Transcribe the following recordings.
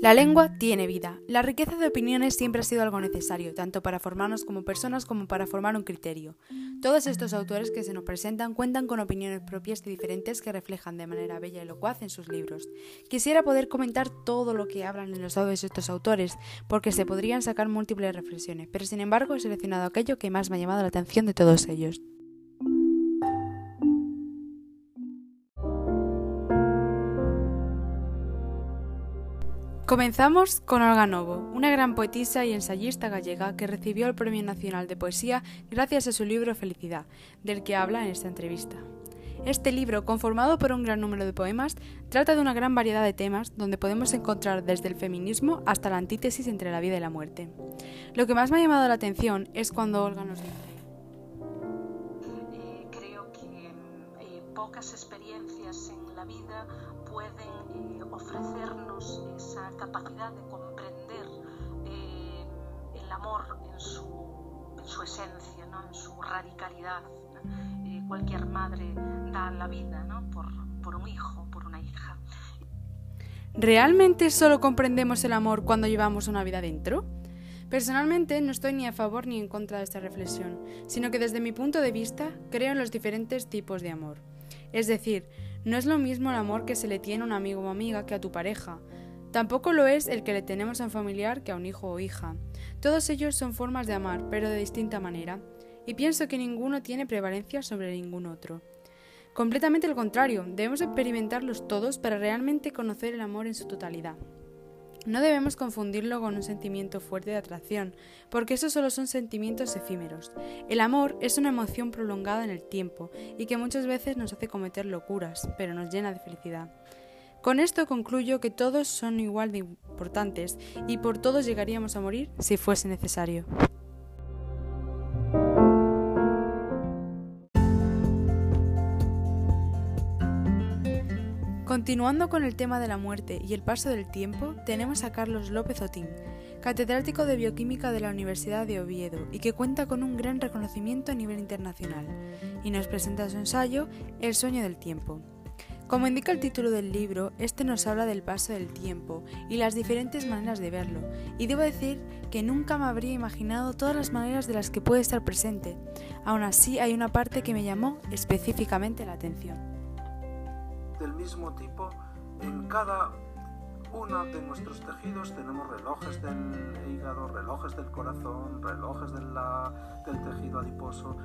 La lengua tiene vida. La riqueza de opiniones siempre ha sido algo necesario, tanto para formarnos como personas como para formar un criterio. Todos estos autores que se nos presentan cuentan con opiniones propias y diferentes que reflejan de manera bella y locuaz en sus libros. Quisiera poder comentar todo lo que hablan en los audios estos autores, porque se podrían sacar múltiples reflexiones, pero sin embargo he seleccionado aquello que más me ha llamado la atención de todos ellos. Comenzamos con Olga Novo, una gran poetisa y ensayista gallega que recibió el Premio Nacional de Poesía gracias a su libro Felicidad, del que habla en esta entrevista. Este libro, conformado por un gran número de poemas, trata de una gran variedad de temas donde podemos encontrar desde el feminismo hasta la antítesis entre la vida y la muerte. Lo que más me ha llamado la atención es cuando Olga nos dice creo que eh, pocas experiencias en la vida pueden eh, ofrecernos capacidad de comprender eh, el amor en su, en su esencia, en su radicalidad. Eh, cualquier madre da la vida por un hijo, por una hija. ¿Realmente solo comprendemos el amor cuando llevamos una vida dentro? Personalmente no estoy ni a favor ni en contra de esta reflexión, sino que desde mi punto de vista creo en los diferentes tipos de amor. Es decir, no es lo mismo el amor que se le tiene a un amigo o amiga que a tu pareja. Tampoco lo es el que le tenemos a un familiar que a un hijo o hija. Todos ellos son formas de amar, pero de distinta manera. Y pienso que ninguno tiene prevalencia sobre ningún otro. Completamente al contrario, debemos experimentarlos todos para realmente conocer el amor en su totalidad. No debemos confundirlo con un sentimiento fuerte de atracción, porque esos solo son sentimientos efímeros. El amor es una emoción prolongada en el tiempo y que muchas veces nos hace cometer locuras, pero nos llena de felicidad. Con esto concluyo que todos son igual de importantes y por todos llegaríamos a morir si fuese necesario. Continuando con el tema de la muerte y el paso del tiempo, tenemos a Carlos López Otín, catedrático de bioquímica de la Universidad de Oviedo y que cuenta con un gran reconocimiento a nivel internacional, y nos presenta su ensayo El sueño del tiempo. Como indica el título del libro, este nos habla del paso del tiempo y las diferentes maneras de verlo, y debo decir que nunca me habría imaginado todas las maneras de las que puede estar presente. Aún así, hay una parte que me llamó específicamente la atención del mismo tipo en cada uno de nuestros tejidos tenemos relojes del hígado, relojes del corazón, relojes del tejido adiposo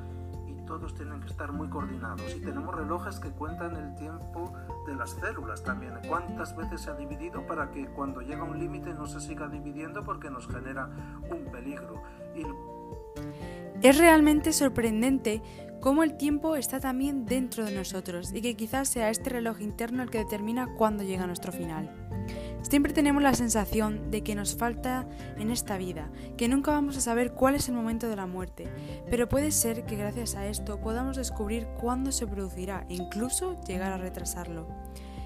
todos tienen que estar muy coordinados. Y tenemos relojes que cuentan el tiempo de las células también, cuántas veces se ha dividido para que cuando llega un límite no se siga dividiendo porque nos genera un peligro. Es realmente sorprendente cómo el tiempo está también dentro de nosotros y que quizás sea este reloj interno el que determina cuándo llega nuestro final. Siempre tenemos la sensación de que nos falta en esta vida, que nunca vamos a saber cuál es el momento de la muerte, pero puede ser que gracias a esto podamos descubrir cuándo se producirá e incluso llegar a retrasarlo.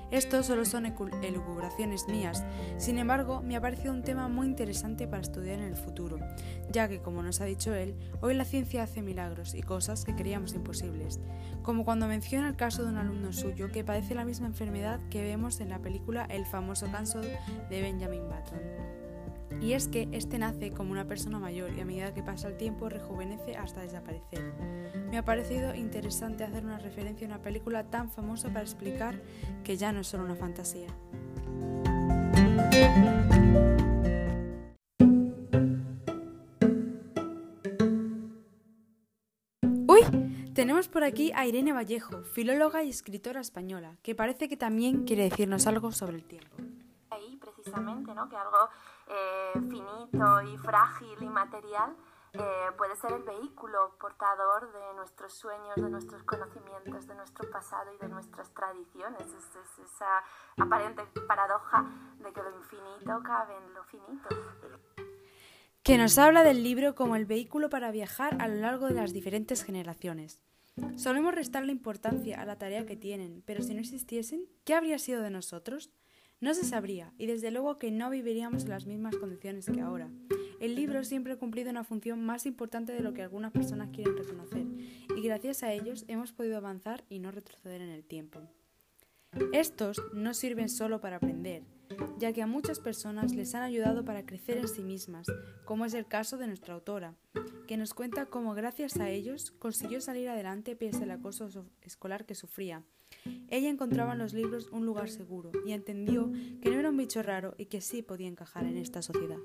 Estos solo son elucubraciones mías, sin embargo, me ha parecido un tema muy interesante para estudiar en el futuro, ya que, como nos ha dicho él, hoy la ciencia hace milagros y cosas que creíamos imposibles, como cuando menciona el caso de un alumno suyo que padece la misma enfermedad que vemos en la película El famoso caso de Benjamin Button. Y es que este nace como una persona mayor y a medida que pasa el tiempo rejuvenece hasta desaparecer. Me ha parecido interesante hacer una referencia a una película tan famosa para explicar que ya no es solo una fantasía. ¡Uy! Tenemos por aquí a Irene Vallejo, filóloga y escritora española, que parece que también quiere decirnos algo sobre el tiempo. Precisamente, ¿no? Que algo eh, finito y frágil y material eh, puede ser el vehículo portador de nuestros sueños, de nuestros conocimientos, de nuestro pasado y de nuestras tradiciones. Es, esa aparente paradoja de que lo infinito cabe en lo finito. Que nos habla del libro como el vehículo para viajar a lo largo de las diferentes generaciones. Solemos restarle importancia a la tarea que tienen, pero si no existiesen, ¿qué habría sido de nosotros? No se sabría, y desde luego que no viviríamos en las mismas condiciones que ahora. El libro siempre ha cumplido una función más importante de lo que algunas personas quieren reconocer, y gracias a ellos hemos podido avanzar y no retroceder en el tiempo. Estos no sirven solo para aprender, ya que a muchas personas les han ayudado para crecer en sí mismas, como es el caso de nuestra autora, que nos cuenta cómo gracias a ellos consiguió salir adelante pese al acoso escolar que sufría. Ella encontraba en los libros un lugar seguro y entendió que no era un bicho raro y que sí podía encajar en esta sociedad.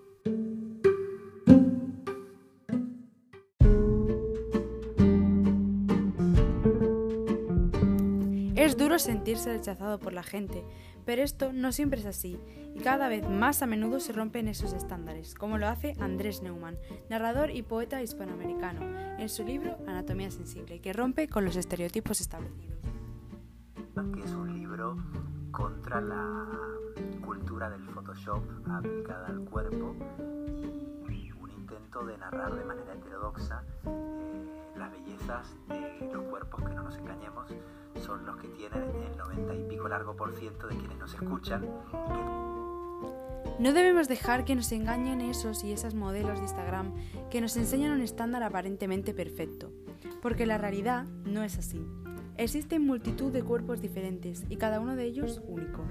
Es duro sentirse rechazado por la gente, pero esto no siempre es así, y cada vez más a menudo se rompen esos estándares, como lo hace Andrés Neumann, narrador y poeta hispanoamericano, en su libro Anatomía Sensible, que rompe con los estereotipos establecidos. Que es un libro contra la cultura del Photoshop aplicada al cuerpo y un intento de narrar de manera heterodoxa eh, las bellezas de los cuerpos, que no nos engañemos, son los que tienen el 90 y pico largo por ciento de quienes nos escuchan. No debemos dejar que nos engañen esos y esas modelos de Instagram que nos enseñan un estándar aparentemente perfecto, porque la realidad no es así. Existen multitud de cuerpos diferentes y cada uno de ellos único.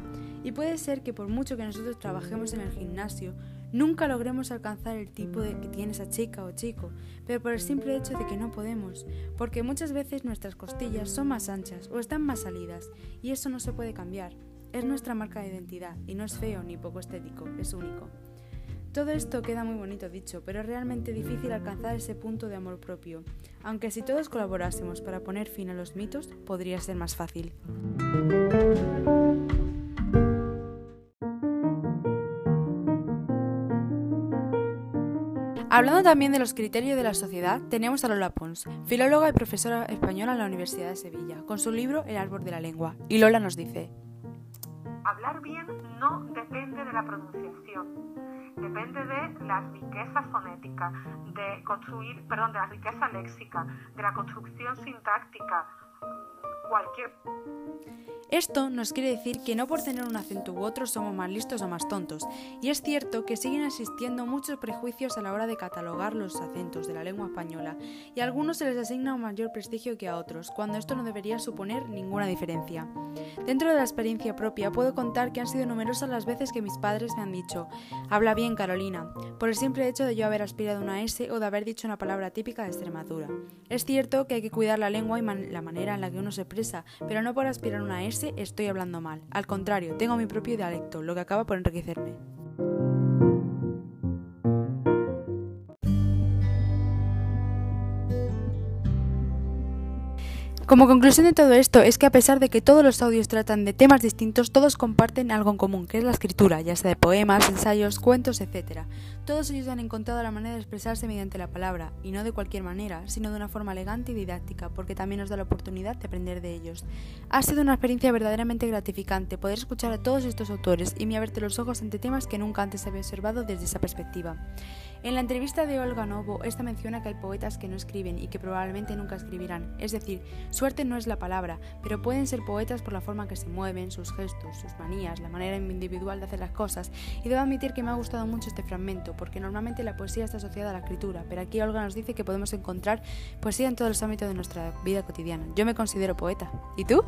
Y puede ser que por mucho que nosotros trabajemos en el gimnasio, nunca logremos alcanzar el tipo de que tiene esa chica o chico, pero por el simple hecho de que no podemos, porque muchas veces nuestras costillas son más anchas o están más salidas, y eso no se puede cambiar. Es nuestra marca de identidad y no es feo ni poco estético, es único. Todo esto queda muy bonito dicho, pero es realmente difícil alcanzar ese punto de amor propio, aunque si todos colaborásemos para poner fin a los mitos, podría ser más fácil. Hablando también de los criterios de la sociedad, tenemos a Lola Pons, filóloga y profesora española en la Universidad de Sevilla, con su libro El árbol de la lengua. Y Lola nos dice, Hablar bien no depende de la pronunciación depende de la riqueza fonética, de construir, perdón, de la riqueza léxica, de la construcción sintáctica, esto nos quiere decir que no por tener un acento u otro somos más listos o más tontos, y es cierto que siguen existiendo muchos prejuicios a la hora de catalogar los acentos de la lengua española, y a algunos se les asigna un mayor prestigio que a otros, cuando esto no debería suponer ninguna diferencia. Dentro de la experiencia propia puedo contar que han sido numerosas las veces que mis padres me han dicho, habla bien Carolina, por el simple hecho de yo haber aspirado una S o de haber dicho una palabra típica de Extremadura. Es cierto que hay que cuidar la lengua y la manera en la que uno se expresa, pero no por aspirar una S estoy hablando mal. Al contrario, tengo mi propio dialecto, lo que acaba por enriquecerme. Como conclusión de todo esto es que a pesar de que todos los audios tratan de temas distintos, todos comparten algo en común, que es la escritura, ya sea de poemas, ensayos, cuentos, etc. Todos ellos han encontrado la manera de expresarse mediante la palabra, y no de cualquier manera, sino de una forma elegante y didáctica, porque también nos da la oportunidad de aprender de ellos. Ha sido una experiencia verdaderamente gratificante poder escuchar a todos estos autores y me abierto los ojos ante temas que nunca antes había observado desde esa perspectiva. En la entrevista de Olga Novo, esta menciona que hay poetas que no escriben y que probablemente nunca escribirán. Es decir, suerte no es la palabra, pero pueden ser poetas por la forma que se mueven, sus gestos, sus manías, la manera individual de hacer las cosas. Y debo admitir que me ha gustado mucho este fragmento, porque normalmente la poesía está asociada a la escritura, pero aquí Olga nos dice que podemos encontrar poesía en todos los ámbitos de nuestra vida cotidiana. Yo me considero poeta. ¿Y tú?